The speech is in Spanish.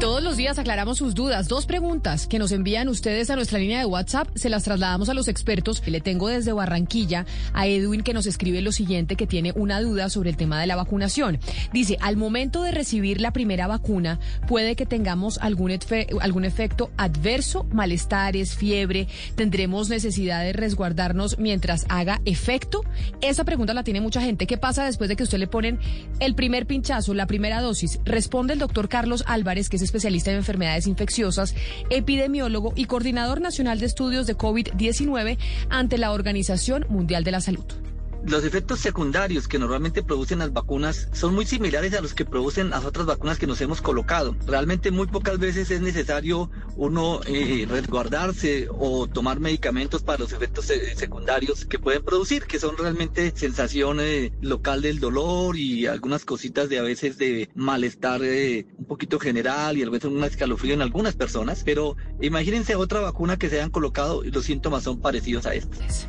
Todos los días aclaramos sus dudas. Dos preguntas que nos envían ustedes a nuestra línea de WhatsApp, se las trasladamos a los expertos. Le tengo desde Barranquilla a Edwin que nos escribe lo siguiente, que tiene una duda sobre el tema de la vacunación. Dice, al momento de recibir la primera vacuna, puede que tengamos algún, algún efecto adverso, malestares, fiebre, tendremos necesidad de resguardarnos mientras haga efecto. Esa pregunta la tiene mucha gente. ¿Qué pasa después de que usted le ponen el primer pinchazo, la primera dosis? Responde el doctor Carlos Álvarez, que es especialista en enfermedades infecciosas, epidemiólogo y coordinador nacional de estudios de COVID-19 ante la Organización Mundial de la Salud. Los efectos secundarios que normalmente producen las vacunas son muy similares a los que producen las otras vacunas que nos hemos colocado. Realmente muy pocas veces es necesario uno eh, resguardarse o tomar medicamentos para los efectos secundarios que pueden producir, que son realmente sensación eh, local del dolor y algunas cositas de a veces de malestar eh, un poquito general y a veces un escalofrío en algunas personas. Pero imagínense otra vacuna que se hayan colocado y los síntomas son parecidos a estos.